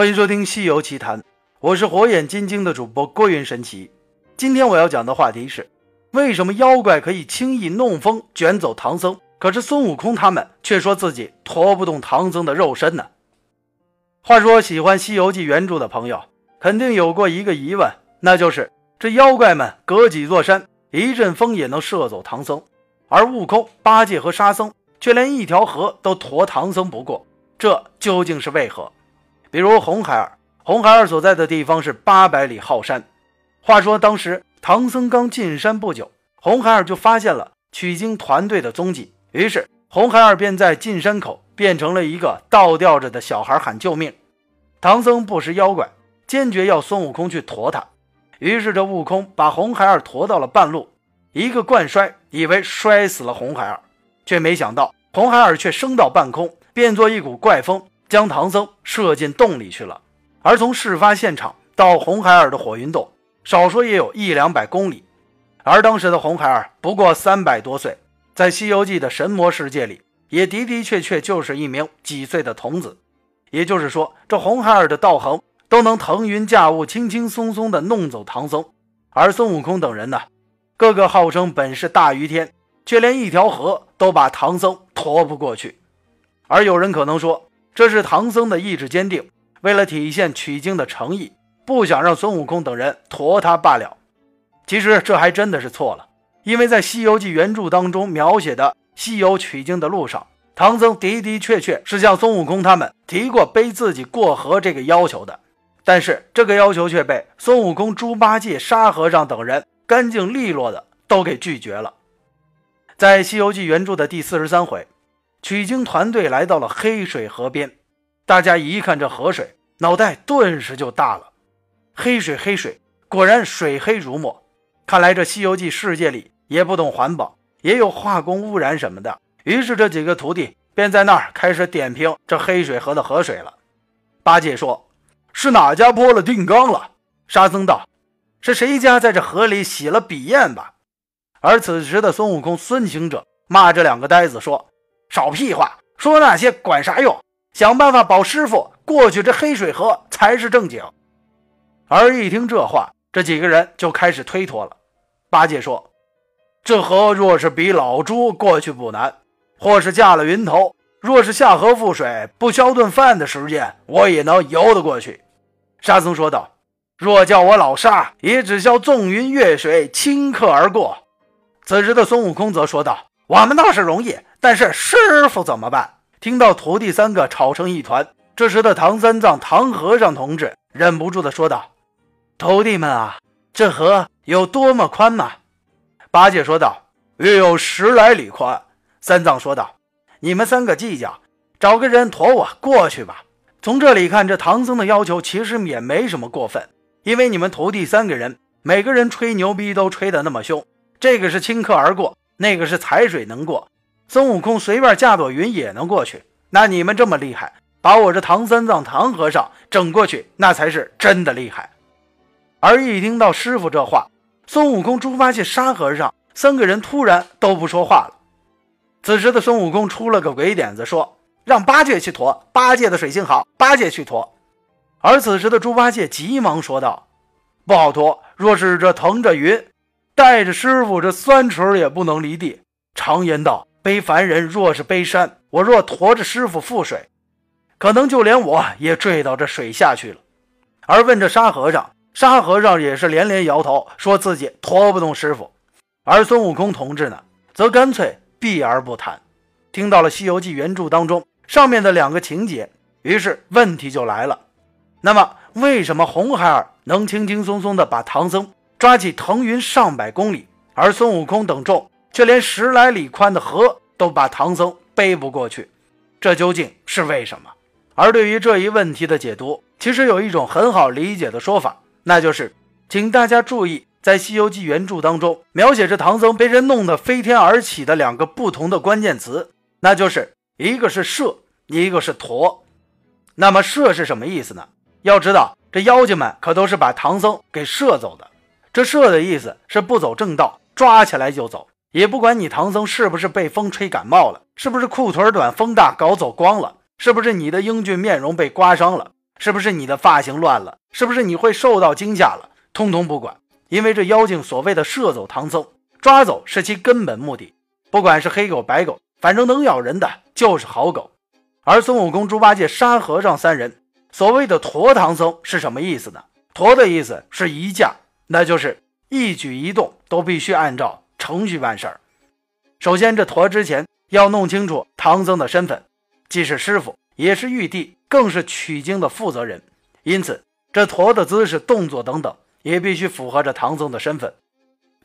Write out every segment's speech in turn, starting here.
欢迎收听《西游奇谈》，我是火眼金睛的主播郭云神奇。今天我要讲的话题是：为什么妖怪可以轻易弄风卷走唐僧，可是孙悟空他们却说自己驮不动唐僧的肉身呢？话说，喜欢《西游记》原著的朋友肯定有过一个疑问，那就是这妖怪们隔几座山，一阵风也能射走唐僧，而悟空、八戒和沙僧却连一条河都驮唐僧不过，这究竟是为何？比如红孩儿，红孩儿所在的地方是八百里浩山。话说当时唐僧刚进山不久，红孩儿就发现了取经团队的踪迹，于是红孩儿便在进山口变成了一个倒吊着的小孩喊救命。唐僧不识妖怪，坚决要孙悟空去驮他。于是这悟空把红孩儿驮到了半路，一个惯摔，以为摔死了红孩儿，却没想到红孩儿却升到半空，变作一股怪风。将唐僧射进洞里去了。而从事发现场到红孩儿的火云洞，少说也有一两百公里。而当时的红孩儿不过三百多岁，在《西游记》的神魔世界里，也的的确确就是一名几岁的童子。也就是说，这红孩儿的道行都能腾云驾雾、轻轻松松地弄走唐僧。而孙悟空等人呢，个个号称本事大于天，却连一条河都把唐僧驮不过去。而有人可能说，这是唐僧的意志坚定，为了体现取经的诚意，不想让孙悟空等人驮他罢了。其实这还真的是错了，因为在《西游记》原著当中描写的西游取经的路上，唐僧的的确确是向孙悟空他们提过背自己过河这个要求的，但是这个要求却被孙悟空、猪八戒、沙和尚等人干净利落的都给拒绝了。在《西游记》原著的第四十三回。取经团队来到了黑水河边，大家一看这河水，脑袋顿时就大了。黑水，黑水，果然水黑如墨。看来这《西游记》世界里也不懂环保，也有化工污染什么的。于是这几个徒弟便在那儿开始点评这黑水河的河水了。八戒说：“是哪家泼了定缸了？”沙僧道：“是谁家在这河里洗了笔砚吧？”而此时的孙悟空、孙行者骂这两个呆子说。少屁话，说那些管啥用？想办法保师傅过去，这黑水河才是正经。而一听这话，这几个人就开始推脱了。八戒说：“这河若是比老猪过去不难，或是驾了云头，若是下河覆水，不消顿饭的时间，我也能游得过去。”沙僧说道：“若叫我老沙，也只消纵云越水，顷刻而过。”此时的孙悟空则说道：“我们倒是容易。”但是师傅怎么办？听到徒弟三个吵成一团，这时的唐三藏、唐和尚同志忍不住的说道：“徒弟们啊，这河有多么宽吗？”八戒说道：“约有十来里宽。”三藏说道：“你们三个计较，找个人驮我过去吧。”从这里看，这唐僧的要求其实也没什么过分，因为你们徒弟三个人，每个人吹牛逼都吹得那么凶，这个是顷刻而过，那个是踩水能过。孙悟空随便架朵云也能过去，那你们这么厉害，把我这唐三藏、唐和尚整过去，那才是真的厉害。而一听到师傅这话，孙悟空、猪八戒、沙和尚三个人突然都不说话了。此时的孙悟空出了个鬼点子，说让八戒去驮，八戒的水性好，八戒去驮。而此时的猪八戒急忙说道：“不好驮，若是这腾着云，带着师傅这三尺也不能离地。常言道。”背凡人若是背山，我若驮着师傅覆水，可能就连我也坠到这水下去了。而问这沙和尚，沙和尚也是连连摇头，说自己驮不动师傅。而孙悟空同志呢，则干脆避而不谈。听到了《西游记》原著当中上面的两个情节，于是问题就来了：那么为什么红孩儿能轻轻松松地把唐僧抓起腾云上百公里，而孙悟空等众？却连十来里宽的河都把唐僧背不过去，这究竟是为什么？而对于这一问题的解读，其实有一种很好理解的说法，那就是，请大家注意，在《西游记》原著当中描写着唐僧被人弄得飞天而起的两个不同的关键词，那就是一个是射，一个是驮。那么射是什么意思呢？要知道，这妖精们可都是把唐僧给射走的。这射的意思是不走正道，抓起来就走。也不管你唐僧是不是被风吹感冒了，是不是裤腿短风大搞走光了，是不是你的英俊面容被刮伤了，是不是你的发型乱了？是不是你会受到惊吓了？通通不管，因为这妖精所谓的射走唐僧，抓走是其根本目的。不管是黑狗白狗，反正能咬人的就是好狗。而孙悟空、猪八戒、沙和尚三人所谓的驮唐僧是什么意思呢？驮的意思是一架，那就是一举一动都必须按照程序办事儿。首先，这驮之前要弄清楚唐僧的身份，既是师傅，也是玉帝。更是取经的负责人，因此这驼的姿势、动作等等也必须符合着唐僧的身份。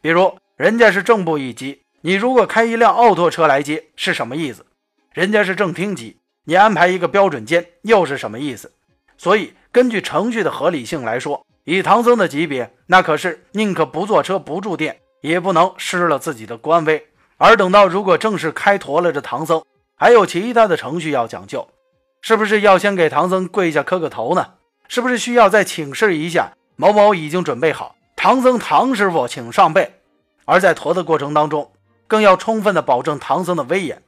比如，人家是正部一级，你如果开一辆奥拓车来接，是什么意思？人家是正厅级，你安排一个标准间，又是什么意思？所以，根据程序的合理性来说，以唐僧的级别，那可是宁可不坐车、不住店，也不能失了自己的官威。而等到如果正式开驮了，这唐僧还有其他的程序要讲究。是不是要先给唐僧跪下磕个头呢？是不是需要再请示一下某某已经准备好？唐僧唐师傅，请上背。而在驮的过程当中，更要充分的保证唐僧的威严。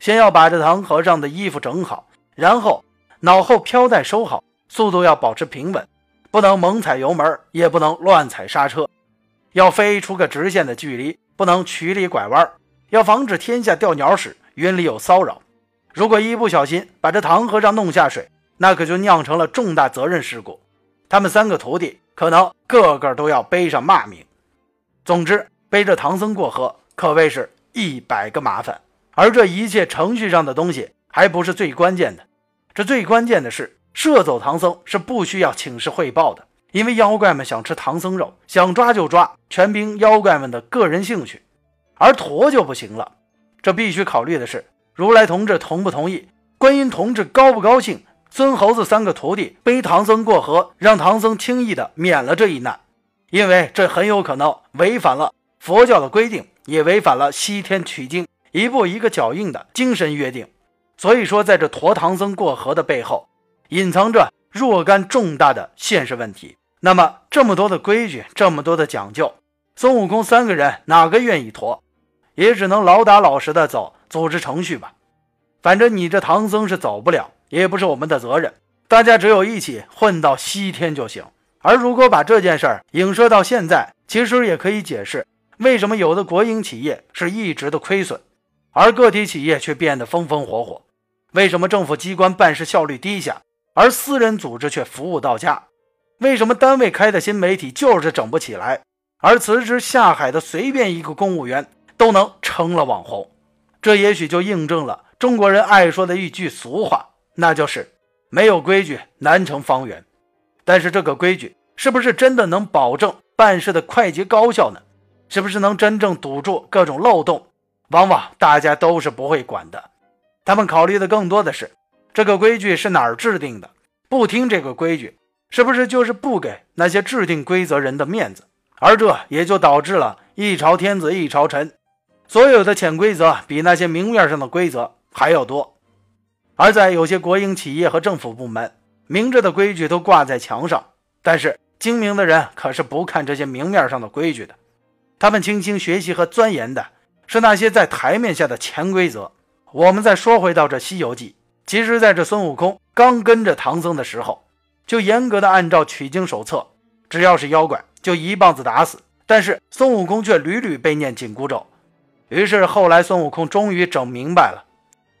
先要把这唐和尚的衣服整好，然后脑后飘带收好，速度要保持平稳，不能猛踩油门，也不能乱踩刹车，要飞出个直线的距离，不能曲里拐弯，要防止天下掉鸟屎，云里有骚扰。如果一不小心把这唐和尚弄下水，那可就酿成了重大责任事故。他们三个徒弟可能个个都要背上骂名。总之，背着唐僧过河可谓是一百个麻烦。而这一切程序上的东西还不是最关键的，这最关键的是射走唐僧是不需要请示汇报的，因为妖怪们想吃唐僧肉，想抓就抓，全凭妖怪们的个人兴趣。而驮就不行了，这必须考虑的是。如来同志同不同意？观音同志高不高兴？孙猴子三个徒弟背唐僧过河，让唐僧轻易的免了这一难，因为这很有可能违反了佛教的规定，也违反了西天取经一步一个脚印的精神约定。所以说，在这驮唐僧过河的背后，隐藏着若干重大的现实问题。那么，这么多的规矩，这么多的讲究，孙悟空三个人哪个愿意驮？也只能老打老实的走。组织程序吧，反正你这唐僧是走不了，也不是我们的责任。大家只有一起混到西天就行。而如果把这件事儿影射到现在，其实也可以解释为什么有的国营企业是一直的亏损，而个体企业却变得风风火火。为什么政府机关办事效率低下，而私人组织却服务到家？为什么单位开的新媒体就是整不起来，而辞职下海的随便一个公务员都能成了网红？这也许就印证了中国人爱说的一句俗话，那就是“没有规矩难成方圆”。但是这个规矩是不是真的能保证办事的快捷高效呢？是不是能真正堵住各种漏洞？往往大家都是不会管的。他们考虑的更多的是这个规矩是哪儿制定的，不听这个规矩，是不是就是不给那些制定规则人的面子？而这也就导致了一朝天子一朝臣。所有的潜规则比那些明面上的规则还要多，而在有些国营企业和政府部门，明着的规矩都挂在墙上，但是精明的人可是不看这些明面上的规矩的，他们倾心学习和钻研的是那些在台面下的潜规则。我们再说回到这《西游记》，其实在这孙悟空刚跟着唐僧的时候，就严格的按照取经手册，只要是妖怪就一棒子打死，但是孙悟空却屡屡被念紧箍咒。于是后来，孙悟空终于整明白了，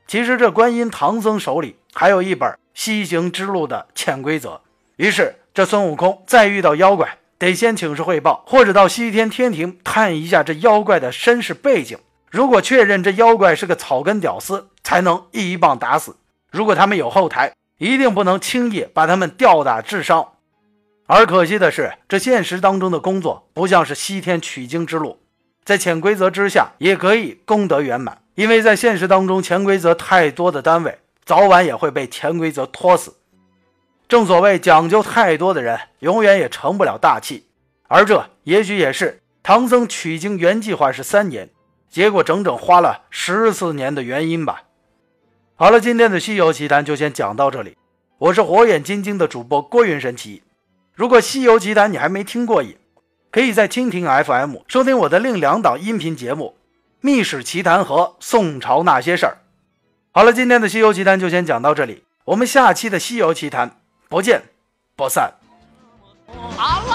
其实这观音唐僧手里还有一本西行之路的潜规则。于是这孙悟空再遇到妖怪，得先请示汇报，或者到西天天庭探一下这妖怪的身世背景。如果确认这妖怪是个草根屌丝，才能一棒打死。如果他们有后台，一定不能轻易把他们吊打致伤。而可惜的是，这现实当中的工作不像是西天取经之路。在潜规则之下也可以功德圆满，因为在现实当中，潜规则太多的单位早晚也会被潜规则拖死。正所谓讲究太多的人，永远也成不了大器。而这也许也是唐僧取经原计划是三年，结果整整花了十四年的原因吧。好了，今天的《西游奇谈》就先讲到这里。我是火眼金睛的主播郭云神奇。如果《西游奇谈》你还没听过瘾，可以在蜻蜓 FM 收听我的另两档音频节目《秘史奇谈》和《宋朝那些事儿》。好了，今天的《西游奇谈》就先讲到这里，我们下期的《西游奇谈》不见不散。阿浪。